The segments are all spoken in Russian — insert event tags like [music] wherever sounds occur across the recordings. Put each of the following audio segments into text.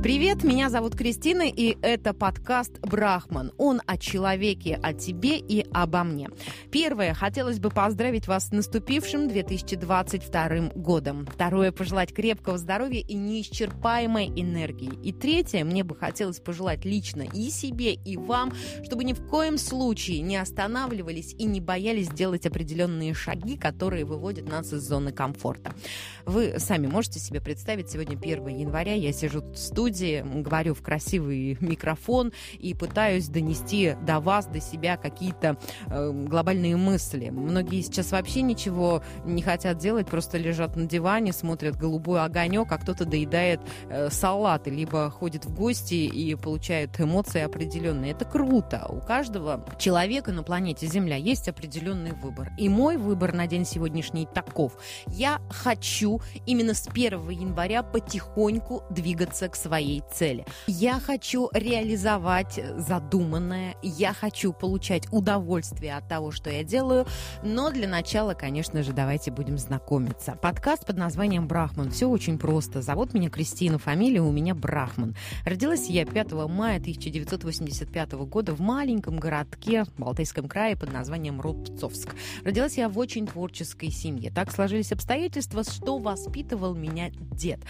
Привет, меня зовут Кристина, и это подкаст «Брахман». Он о человеке, о тебе и обо мне. Первое, хотелось бы поздравить вас с наступившим 2022 годом. Второе, пожелать крепкого здоровья и неисчерпаемой энергии. И третье, мне бы хотелось пожелать лично и себе, и вам, чтобы ни в коем случае не останавливались и не боялись делать определенные шаги, которые выводят нас из зоны комфорта. Вы сами можете себе представить, сегодня 1 января, я сижу в студии, студии, говорю в красивый [laughs] микрофон и пытаюсь донести до вас, до себя какие-то э, глобальные мысли. Многие сейчас вообще ничего не хотят делать, просто лежат на диване, смотрят голубой огонек, а кто-то доедает э, салаты, либо ходит в гости и получает эмоции определенные. Это круто. У каждого человека на планете Земля есть определенный выбор. И мой выбор на день сегодняшний таков. Я хочу именно с 1 января потихоньку двигаться к своей своей цели. Я хочу реализовать задуманное, я хочу получать удовольствие от того, что я делаю, но для начала, конечно же, давайте будем знакомиться. Подкаст под названием «Брахман». Все очень просто. Зовут меня Кристина, фамилия у меня Брахман. Родилась я 5 мая 1985 года в маленьком городке в Балтийском крае под названием Рубцовск. Родилась я в очень творческой семье. Так сложились обстоятельства, что воспитывал меня дед.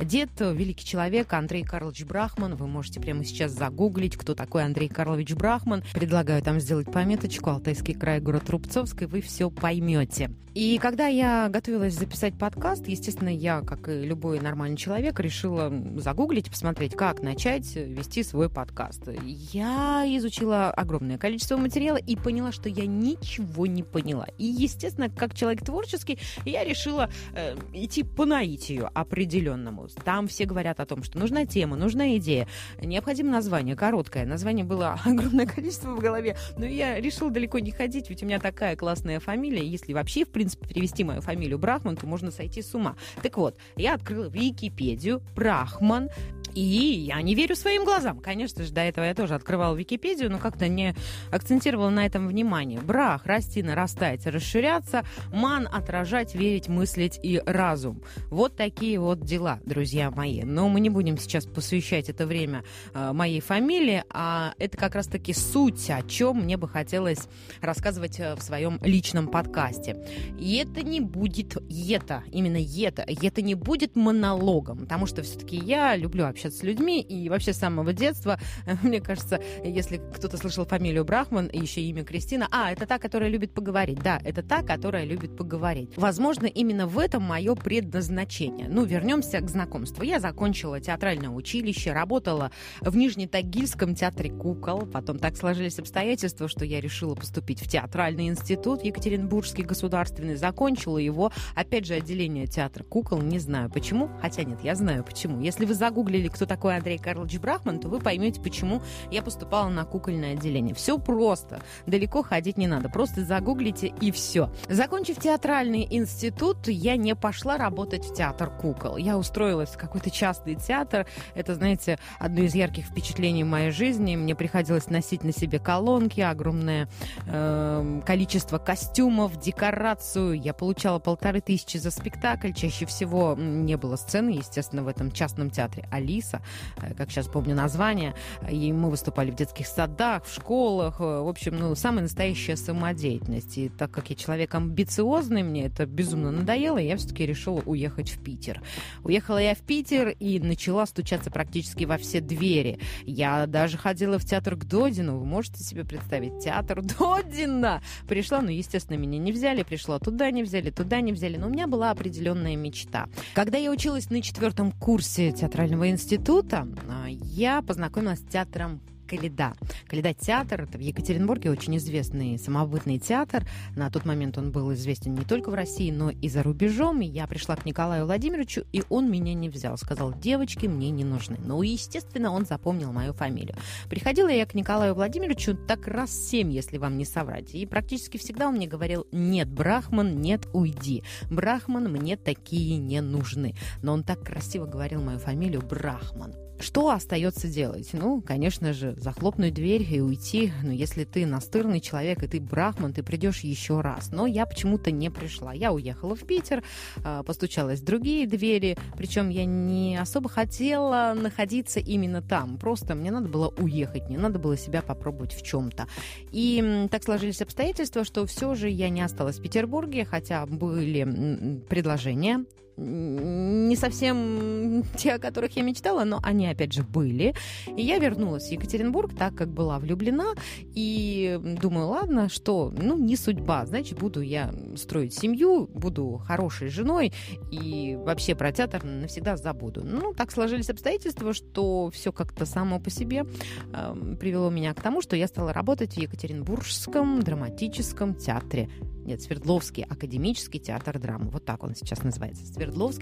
Дед – великий человек Андрей Андрей Карлович Брахман. Вы можете прямо сейчас загуглить, кто такой Андрей Карлович Брахман. Предлагаю там сделать пометочку «Алтайский край, город Рубцовск», и вы все поймете. И когда я готовилась записать подкаст, естественно, я, как и любой нормальный человек, решила загуглить, посмотреть, как начать вести свой подкаст. Я изучила огромное количество материала и поняла, что я ничего не поняла. И, естественно, как человек творческий, я решила э, идти по наитию определенному. Там все говорят о том, что нужна тема, нужна идея, необходимо название, короткое. Название было [laughs] огромное количество в голове, но я решила далеко не ходить, ведь у меня такая классная фамилия. Если вообще, в принципе, перевести мою фамилию Брахман, то можно сойти с ума. Так вот, я открыла Википедию, Брахман, и я не верю своим глазам. Конечно же, до этого я тоже открывала Википедию, но как-то не акцентировала на этом внимание. Брах, расти, нарастать, расширяться, ман, отражать, верить, мыслить и разум. Вот такие вот дела, друзья мои. Но мы не будем сейчас посвящать это время э, моей фамилии, а это как раз-таки суть, о чем мне бы хотелось рассказывать э, в своем личном подкасте. И это не будет это, именно это, это не будет монологом, потому что все-таки я люблю общаться с людьми, и вообще с самого детства, [laughs] мне кажется, если кто-то слышал фамилию Брахман и еще имя Кристина, а, это та, которая любит поговорить. Да, это та, которая любит поговорить. Возможно, именно в этом мое предназначение. Ну, вернемся к знакомству. Я закончила театральное училище, работала в Нижнетагильском театре кукол. Потом так сложились обстоятельства, что я решила поступить в театральный институт Екатеринбургский государственный. Закончила его, опять же, отделение театра кукол. Не знаю почему, хотя нет, я знаю почему. Если вы загуглили кто такой Андрей Карлович Брахман, то вы поймете, почему я поступала на кукольное отделение. Все просто. Далеко ходить не надо. Просто загуглите и все. Закончив театральный институт, я не пошла работать в театр кукол. Я устроилась в какой-то частный театр. Это, знаете, одно из ярких впечатлений моей жизни. Мне приходилось носить на себе колонки, огромное э, количество костюмов, декорацию. Я получала полторы тысячи за спектакль. Чаще всего не было сцены, естественно, в этом частном театре. Али Алиса, э, как сейчас помню название. И мы выступали в детских садах, в школах. Э, в общем, ну, самая настоящая самодеятельность. И так как я человек амбициозный, мне это безумно надоело, я все-таки решила уехать в Питер. Уехала я в Питер и начала стучаться практически во все двери. Я даже ходила в театр к Додину. Вы можете себе представить? Театр Додина! Пришла, ну, естественно, меня не взяли. Пришла туда не взяли, туда не взяли. Но у меня была определенная мечта. Когда я училась на четвертом курсе театрального института, а, я познакомилась с театром Каледа. Каледа театр, это в Екатеринбурге очень известный самобытный театр. На тот момент он был известен не только в России, но и за рубежом. И я пришла к Николаю Владимировичу, и он меня не взял. Сказал, девочки мне не нужны. Ну, естественно, он запомнил мою фамилию. Приходила я к Николаю Владимировичу так раз семь, если вам не соврать. И практически всегда он мне говорил, нет, Брахман, нет, уйди. Брахман, мне такие не нужны. Но он так красиво говорил мою фамилию Брахман. Что остается делать? Ну, конечно же, захлопнуть дверь и уйти. Но если ты настырный человек, и ты брахман, ты придешь еще раз. Но я почему-то не пришла. Я уехала в Питер, а, постучалась в другие двери. Причем я не особо хотела находиться именно там. Просто мне надо было уехать, мне надо было себя попробовать в чем-то. И так сложились обстоятельства, что все же я не осталась в Петербурге, хотя были предложения не совсем [laughs] те, о которых я мечтала, но они, опять же, были. И я вернулась в Екатеринбург, так как была влюблена, и думаю, ладно, что, ну, не судьба, значит, буду я строить семью, буду хорошей женой, и вообще про театр навсегда забуду. Ну, так сложились обстоятельства, что все как-то само по себе э, привело меня к тому, что я стала работать в Екатеринбургском драматическом театре нет, Свердловский академический театр драмы. Вот так он сейчас называется.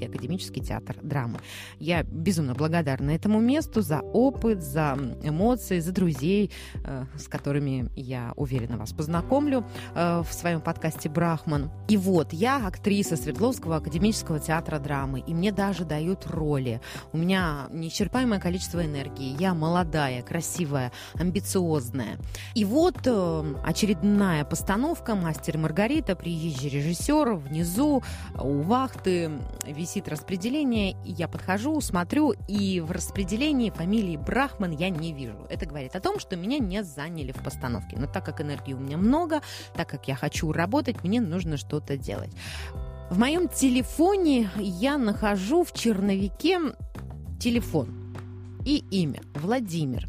Академический театр драмы. Я безумно благодарна этому месту за опыт, за эмоции, за друзей, э, с которыми я уверена вас познакомлю э, в своем подкасте «Брахман». И вот, я актриса Свердловского академического театра драмы, и мне даже дают роли. У меня неисчерпаемое количество энергии. Я молодая, красивая, амбициозная. И вот э, очередная постановка «Мастер Маргарита» Маргарита, приезжий режиссер, внизу у вахты висит распределение, и я подхожу, смотрю, и в распределении фамилии Брахман я не вижу. Это говорит о том, что меня не заняли в постановке. Но так как энергии у меня много, так как я хочу работать, мне нужно что-то делать. В моем телефоне я нахожу в черновике телефон и имя Владимир.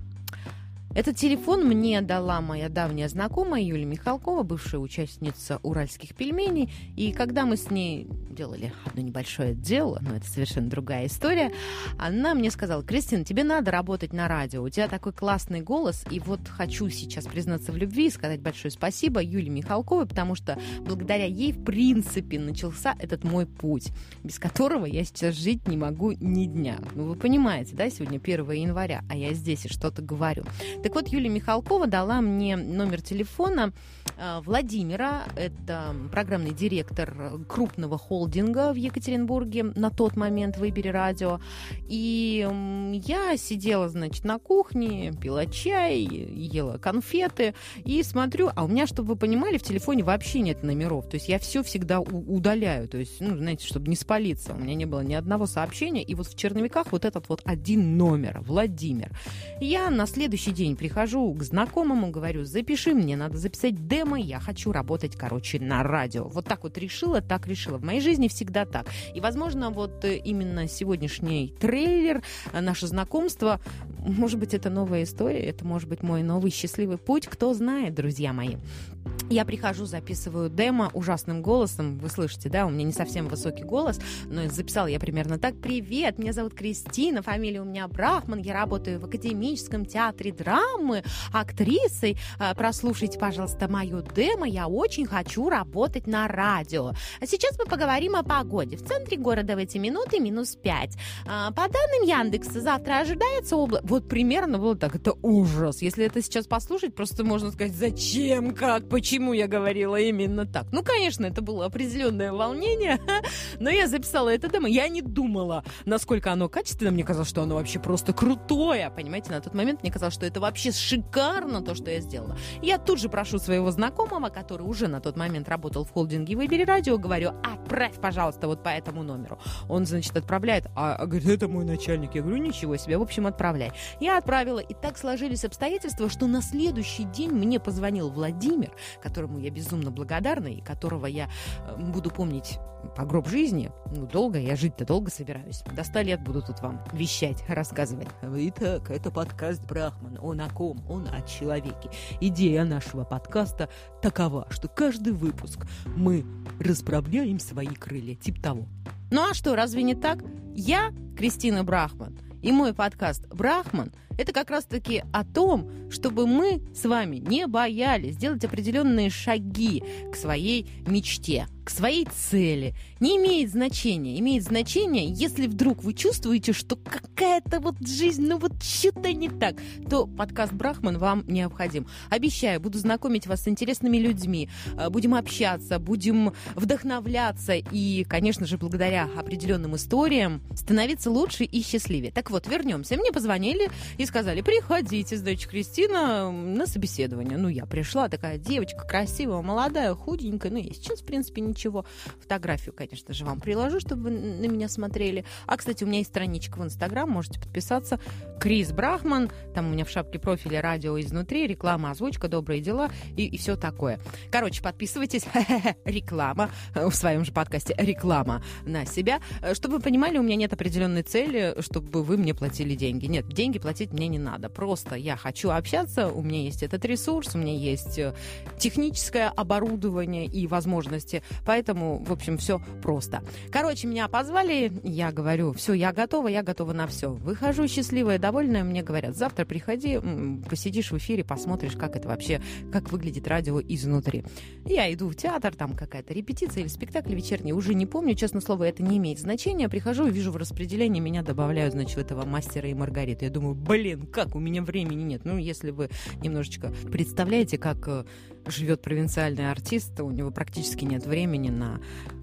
Этот телефон мне дала моя давняя знакомая Юлия Михалкова, бывшая участница «Уральских пельменей». И когда мы с ней делали одно небольшое дело, но это совершенно другая история, она мне сказала, Кристина, тебе надо работать на радио, у тебя такой классный голос, и вот хочу сейчас признаться в любви и сказать большое спасибо Юлии Михалковой, потому что благодаря ей, в принципе, начался этот мой путь, без которого я сейчас жить не могу ни дня. Ну, вы понимаете, да, сегодня 1 января, а я здесь и что-то говорю. Так вот, Юлия Михалкова дала мне номер телефона Владимира, это программный директор крупного холдинга в Екатеринбурге на тот момент «Выбери радио». И я сидела, значит, на кухне, пила чай, ела конфеты и смотрю, а у меня, чтобы вы понимали, в телефоне вообще нет номеров. То есть я все всегда удаляю, то есть, ну, знаете, чтобы не спалиться. У меня не было ни одного сообщения, и вот в черновиках вот этот вот один номер, Владимир. Я на следующий день прихожу к знакомому, говорю, запиши мне, надо записать демо, я хочу работать, короче, на радио. Вот так вот решила, так решила. В моей жизни всегда так. И, возможно, вот э, именно сегодняшний трейлер, э, наше знакомство, может быть, это новая история, это может быть мой новый счастливый путь, кто знает, друзья мои. Я прихожу, записываю демо ужасным голосом. Вы слышите, да, у меня не совсем высокий голос, но записала я примерно так. Привет, меня зовут Кристина, фамилия у меня Брахман, я работаю в Академическом театре драмы, актрисой. А, прослушайте, пожалуйста, мою демо, я очень хочу работать на радио. А сейчас мы поговорим о погоде. В центре города в эти минуты минус 5. А, по данным Яндекса, завтра ожидается облако. Вот примерно было так. Это ужас. Если это сейчас послушать, просто можно сказать, зачем, как, почему я говорила именно так. Ну, конечно, это было определенное волнение, [laughs] но я записала это демо. Я не думала, насколько оно качественно. Мне казалось, что оно вообще просто крутое. Понимаете, на тот момент мне казалось, что это вообще шикарно, то, что я сделала. Я тут же прошу своего знакомого, который уже на тот момент работал в холдинге «Выбери радио», говорю, отправь, пожалуйста, вот по этому номеру. Он, значит, отправляет, а, а говорит, это мой начальник. Я говорю, ничего себе, в общем, отправляй. Я отправила, и так сложились обстоятельства, что на следующий день мне позвонил Владимир, которому я безумно благодарна и которого я э, буду помнить по гроб жизни. Ну, долго, я жить-то долго собираюсь. До ста лет буду тут вам вещать, рассказывать. Итак, это подкаст Брахман. Он о ком? Он о человеке. Идея нашего подкаста такова, что каждый выпуск мы расправляем свои крылья. Тип того. Ну а что, разве не так? Я Кристина Брахман. И мой подкаст «Брахман» это как раз-таки о том, чтобы мы с вами не боялись сделать определенные шаги к своей мечте к своей цели, не имеет значения. Имеет значение, если вдруг вы чувствуете, что какая-то вот жизнь, ну вот что-то не так, то подкаст «Брахман» вам необходим. Обещаю, буду знакомить вас с интересными людьми, э, будем общаться, будем вдохновляться и, конечно же, благодаря определенным историям становиться лучше и счастливее. Так вот, вернемся. Мне позвонили и сказали, приходите, дочь Кристина, на собеседование. Ну, я пришла, такая девочка красивая, молодая, худенькая, ну, я сейчас, в принципе, ничего. Фотографию, конечно же, вам приложу, чтобы вы на меня смотрели. А, кстати, у меня есть страничка в Инстаграм, можете подписаться. Крис Брахман, там у меня в шапке профиля радио изнутри, реклама, озвучка, добрые дела и, и все такое. Короче, подписывайтесь. [laughs] Реклама в своем же подкасте. Реклама на себя. Чтобы вы понимали, у меня нет определенной цели, чтобы вы мне платили деньги. Нет, деньги платить мне не надо. Просто я хочу общаться, у меня есть этот ресурс, у меня есть э, техническое оборудование и возможности Поэтому, в общем, все просто. Короче, меня позвали, я говорю, все, я готова, я готова на все. Выхожу счастливая, довольная, мне говорят, завтра приходи, посидишь в эфире, посмотришь, как это вообще, как выглядит радио изнутри. Я иду в театр, там какая-то репетиция или спектакль вечерний, уже не помню, честно слово, это не имеет значения. Прихожу, вижу в распределении, меня добавляют, значит, этого мастера и Маргариты. Я думаю, блин, как, у меня времени нет. Ну, если вы немножечко представляете, как э, живет провинциальный артист, у него практически нет времени на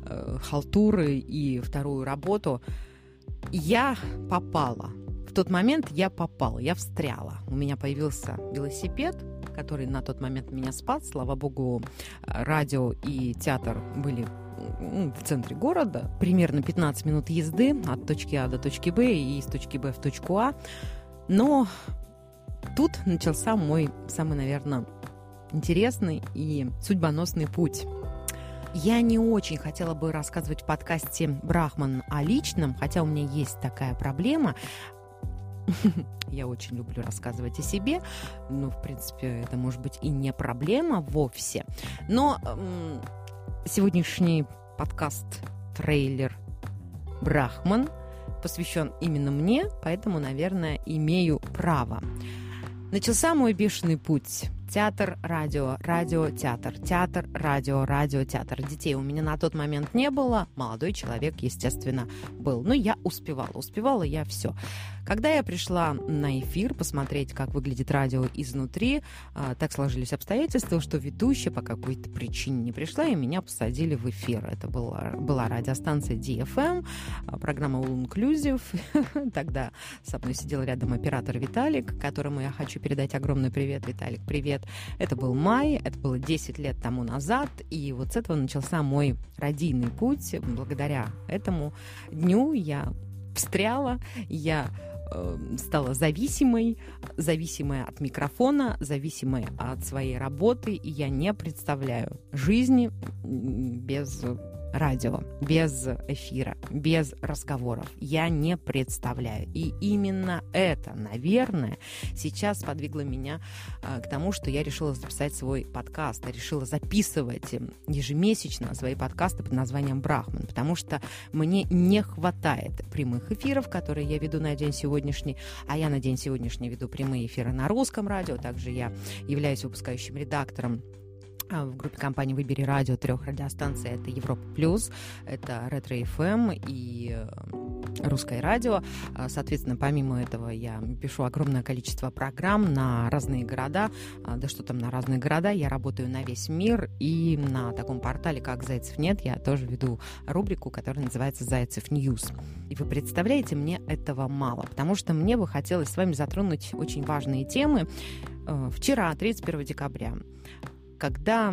э, халтуры и вторую работу. Я попала. В тот момент я попала, я встряла. У меня появился велосипед, который на тот момент меня спас. Слава богу, радио и театр были ну, в центре города, примерно 15 минут езды от точки А до точки Б и из точки Б в точку А. Но тут начался мой самый, наверное, интересный и судьбоносный путь. Я не очень хотела бы рассказывать в подкасте «Брахман» о личном, хотя у меня есть такая проблема. [laughs] Я очень люблю рассказывать о себе. Ну, в принципе, это может быть и не проблема вовсе. Но сегодняшний подкаст-трейлер «Брахман» посвящен именно мне, поэтому, наверное, имею право. Начался мой бешеный путь театр, радио, радио, театр, театр, радио, радио, театр. Детей у меня на тот момент не было, молодой человек, естественно, был. Но я успевала, успевала я все. Когда я пришла на эфир посмотреть, как выглядит радио изнутри, а, так сложились обстоятельства, что ведущая по какой-то причине не пришла, и меня посадили в эфир. Это была, была радиостанция DFM, а, программа All Inclusive. [laughs] Тогда со мной сидел рядом оператор Виталик, которому я хочу передать огромный привет. Виталик, привет. Это был май, это было 10 лет тому назад, и вот с этого начался мой радийный путь. Благодаря этому дню я встряла, я Э, стала зависимой, зависимая от микрофона, зависимой от своей работы, и я не представляю жизни без радио, без эфира, без разговоров. Я не представляю. И именно это, наверное, сейчас подвигло меня а, к тому, что я решила записать свой подкаст, я решила записывать ежемесячно свои подкасты под названием «Брахман», потому что мне не хватает прямых эфиров, которые я веду на день сегодняшний, а я на день сегодняшний веду прямые эфиры на русском радио, также я являюсь выпускающим редактором в группе компании «Выбери радио» трех радиостанций. Это Европа Плюс, это Ретро ФМ и э, Русское радио. А, соответственно, помимо этого я пишу огромное количество программ на разные города. А, да что там на разные города. Я работаю на весь мир. И на таком портале, как «Зайцев нет», я тоже веду рубрику, которая называется «Зайцев News». И вы представляете, мне этого мало, потому что мне бы хотелось с вами затронуть очень важные темы. Э, вчера, 31 декабря, когда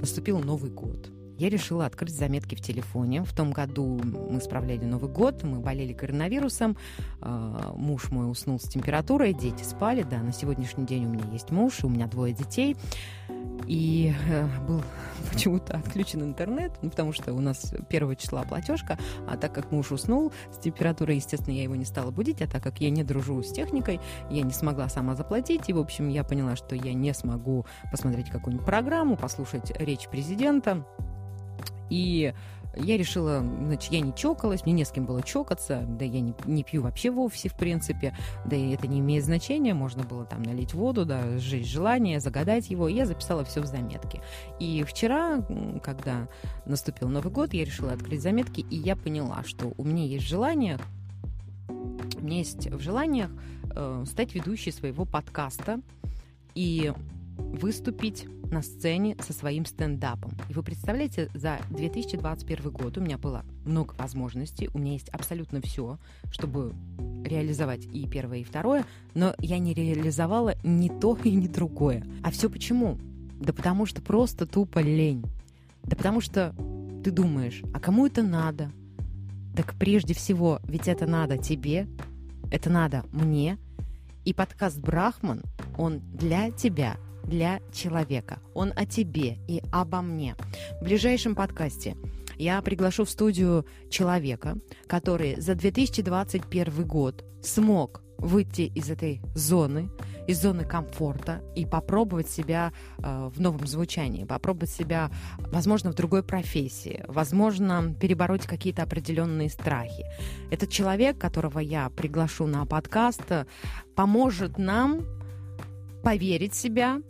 наступил Новый год, я решила открыть заметки в телефоне. В том году мы справляли Новый год, мы болели коронавирусом, а, муж мой уснул с температурой, дети спали, да, на сегодняшний день у меня есть муж, у меня двое детей. И э, был [laughs] почему-то отключен интернет, ну, потому что у нас первого числа платежка, а так как муж уснул с температурой, естественно, я его не стала будить, а так как я не дружу с техникой, я не смогла сама заплатить, и, в общем, я поняла, что я не смогу посмотреть какую-нибудь программу, послушать речь президента, и я решила, значит, я не чокалась, мне не с кем было чокаться, да я не, не пью вообще вовсе, в принципе, да и это не имеет значения, можно было там налить воду, да, сжечь желание, загадать его, и я записала все в заметки. И вчера, когда наступил Новый год, я решила открыть заметки, и я поняла, что у меня есть желание, у меня есть в желаниях э, стать ведущей своего подкаста, и выступить на сцене со своим стендапом. И вы представляете, за 2021 год у меня было много возможностей, у меня есть абсолютно все, чтобы реализовать и первое, и второе, но я не реализовала ни то и [laughs] ни другое. А все почему? Да потому что просто тупо лень. Да потому что ты думаешь, а кому это надо? Так прежде всего, ведь это надо тебе, это надо мне. И подкаст «Брахман», он для тебя – для человека. Он о тебе и обо мне. В ближайшем подкасте я приглашу в студию человека, который за 2021 год смог выйти из этой зоны, из зоны комфорта и попробовать себя э, в новом звучании, попробовать себя, возможно, в другой профессии, возможно, перебороть какие-то определенные страхи. Этот человек, которого я приглашу на подкаст, поможет нам поверить в себя,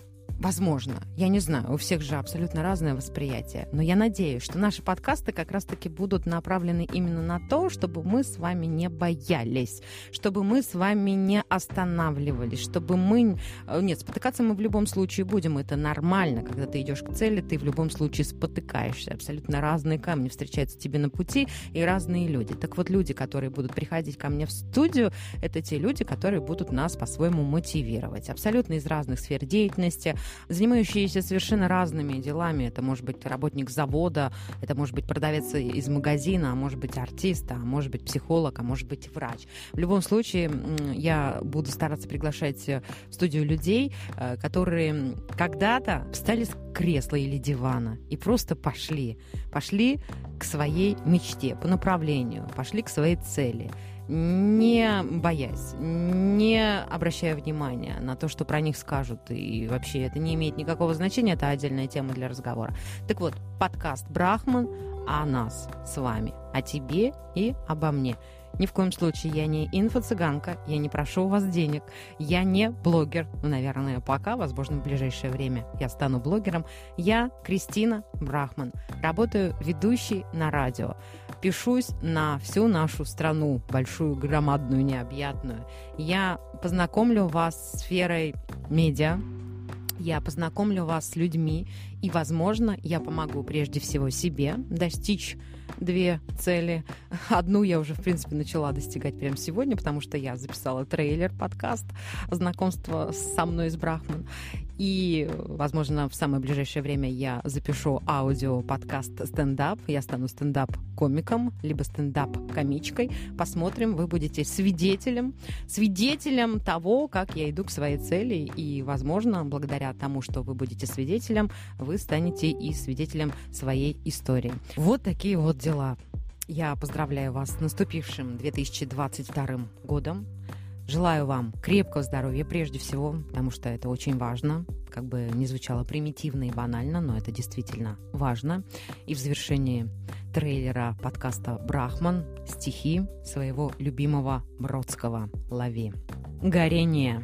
Возможно, я не знаю, у всех же абсолютно разное восприятие, но я надеюсь, что наши подкасты как раз-таки будут направлены именно на то, чтобы мы с вами не боялись, чтобы мы с вами не останавливались, чтобы мы... Э, нет, спотыкаться мы в любом случае будем, это нормально, когда ты идешь к цели, ты в любом случае спотыкаешься, абсолютно разные камни встречаются тебе на пути и разные люди. Так вот, люди, которые будут приходить ко мне в студию, это те люди, которые будут нас по-своему мотивировать, абсолютно из разных сфер деятельности, занимающиеся совершенно разными делами. Это может быть работник завода, это может быть продавец из магазина, а может быть артист, а может быть психолог, а может быть врач. В любом случае, я буду стараться приглашать в студию людей, э, которые когда-то встали с кресла или дивана и просто пошли. Пошли к своей мечте, по направлению, пошли к своей цели не боясь, не обращая внимания на то, что про них скажут, и вообще это не имеет никакого значения, это отдельная тема для разговора. Так вот, подкаст «Брахман» о нас с вами, о тебе и обо мне. Ни в коем случае я не инфо-цыганка, я не прошу у вас денег, я не блогер. Ну, наверное, пока, возможно, в ближайшее время я стану блогером. Я Кристина Брахман, работаю ведущей на радио. Пишусь на всю нашу страну, большую, громадную, необъятную. Я познакомлю вас с сферой медиа, я познакомлю вас с людьми, и, возможно, я помогу прежде всего себе достичь две цели. Одну я уже, в принципе, начала достигать прямо сегодня, потому что я записала трейлер, подкаст знакомство со мной из Брахман. И, возможно, в самое ближайшее время я запишу аудио-подкаст стендап. Я стану стендап-комиком, либо стендап-комичкой. Посмотрим, вы будете свидетелем, свидетелем того, как я иду к своей цели. И, возможно, благодаря тому, что вы будете свидетелем, вы станете и свидетелем своей истории. Вот такие вот дела. Я поздравляю вас с наступившим 2022 годом. Желаю вам крепкого здоровья прежде всего, потому что это очень важно. Как бы не звучало примитивно и банально, но это действительно важно. И в завершении трейлера подкаста «Брахман» стихи своего любимого Бродского «Лови». Горение.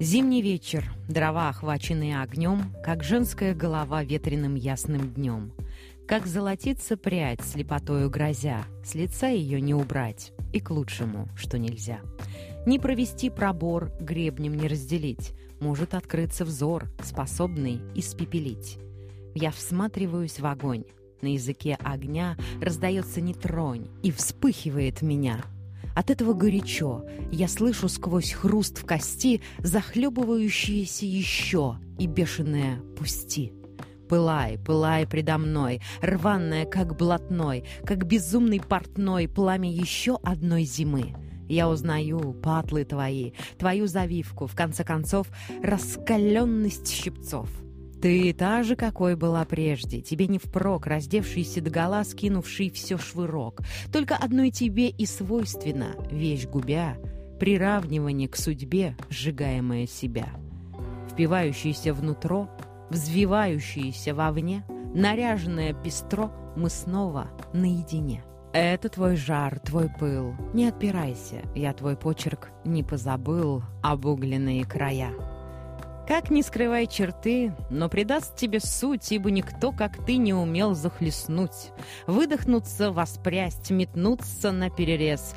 Зимний вечер, дрова, охваченные огнем, как женская голова ветреным ясным днем. Как золотится прядь, слепотою грозя, с лица ее не убрать, и к лучшему, что нельзя. Не провести пробор, гребнем не разделить. Может открыться взор, способный испепелить. Я всматриваюсь в огонь. На языке огня раздается нетронь и вспыхивает меня. От этого горячо. Я слышу сквозь хруст в кости захлебывающиеся еще и бешеное «пусти». Пылай, пылай предо мной, рваная, как блатной, как безумный портной, пламя еще одной зимы. Я узнаю патлы твои, твою завивку, в конце концов, раскаленность щипцов. Ты та же, какой была прежде, тебе не впрок, раздевшийся догола, скинувший все швырок. Только одной тебе и свойственно, вещь губя, приравнивание к судьбе, сжигаемое себя. Впивающийся внутро, взвивающиеся вовне, Наряженное пестро, мы снова наедине. Это твой жар, твой пыл. Не отпирайся, я твой почерк не позабыл, обугленные края. Как не скрывай черты, но придаст тебе суть, ибо никто, как ты, не умел захлестнуть, выдохнуться, воспрясть, метнуться на перерез.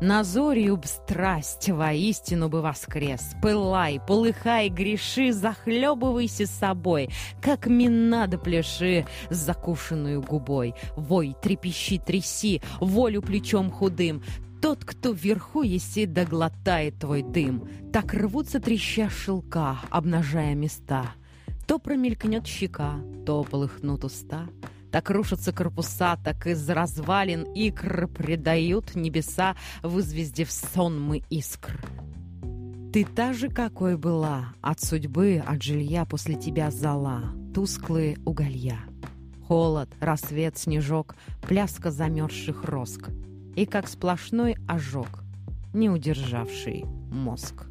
На зорью б страсть воистину бы воскрес. Пылай, полыхай, греши, захлебывайся собой, как мина до пляши с закушенную губой. Вой, трепещи, тряси, волю плечом худым. Тот, кто вверху есит, доглотает твой дым. Так рвутся треща шелка, обнажая места. То промелькнет щека, то полыхнут уста — так рушатся корпуса, так из развалин икр предают небеса, вызвездив сонмы искр. Ты та же, какой была, от судьбы, от жилья после тебя зала, тусклые уголья. Холод, рассвет, снежок, пляска замерзших роск. И как сплошной ожог, не удержавший мозг.